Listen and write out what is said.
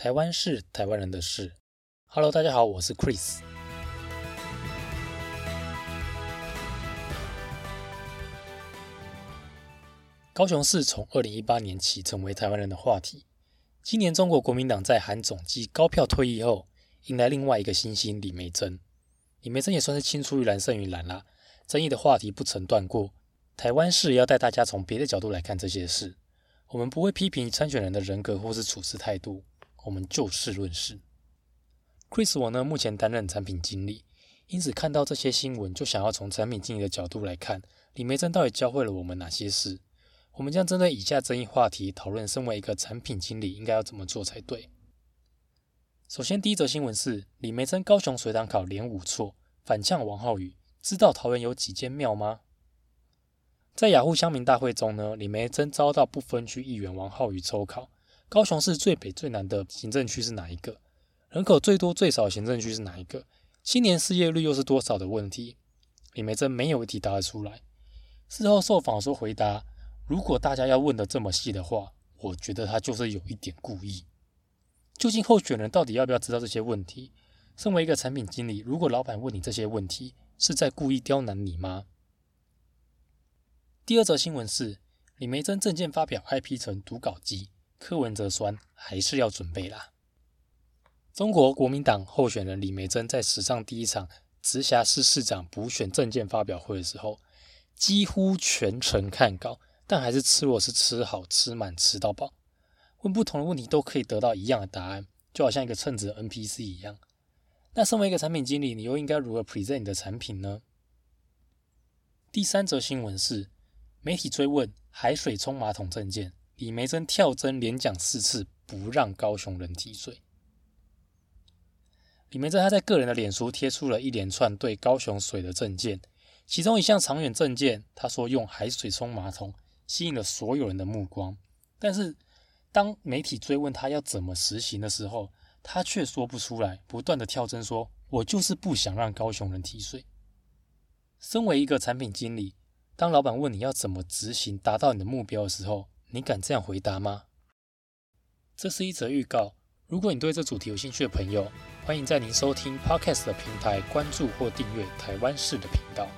台湾是台湾人的事。Hello，大家好，我是 Chris。高雄市从二零一八年起成为台湾人的话题。今年中国国民党在韩总机高票退役后，迎来另外一个新星李梅珍。李梅珍也算是青出于蓝胜于蓝啦，争议的话题不曾断过。台湾市要带大家从别的角度来看这些事。我们不会批评参选人的人格或是处事态度，我们就事论事。Chris 我呢目前担任产品经理，因此看到这些新闻，就想要从产品经理的角度来看，李梅珍到底教会了我们哪些事。我们将针对以下争议话题讨论，身为一个产品经理应该要怎么做才对。首先，第一则新闻是李梅珍高雄水塘考连五错，反呛王浩宇，知道桃园有几间庙吗？在雅虎乡民大会中呢，李梅珍遭到不分区议员王浩宇抽考，高雄市最北最南的行政区是哪一个？人口最多最少行政区是哪一个？青年失业率又是多少的问题？李梅珍没有一题答得出来。事后受访时回答。如果大家要问的这么细的话，我觉得他就是有一点故意。究竟候选人到底要不要知道这些问题？身为一个产品经理，如果老板问你这些问题，是在故意刁难你吗？第二则新闻是李梅珍证件发表 IP 成读稿机，柯文哲酸还是要准备啦。中国国民党候选人李梅珍在史上第一场直辖市市长补选证件发表会的时候，几乎全程看稿。但还是吃我是吃好吃满吃到饱，问不同的问题都可以得到一样的答案，就好像一个称职的 NPC 一样。那身为一个产品经理，你又应该如何 present 你的产品呢？第三则新闻是媒体追问海水冲马桶证件，李梅珍跳针连讲四次不让高雄人提水。李梅珍他在个人的脸书贴出了一连串对高雄水的证件，其中一项长远证件，他说用海水冲马桶。吸引了所有人的目光，但是当媒体追问他要怎么实行的时候，他却说不出来，不断的跳针说：“我就是不想让高雄人提税。”身为一个产品经理，当老板问你要怎么执行达到你的目标的时候，你敢这样回答吗？这是一则预告。如果你对这主题有兴趣的朋友，欢迎在您收听 Podcast 的平台关注或订阅台湾市的频道。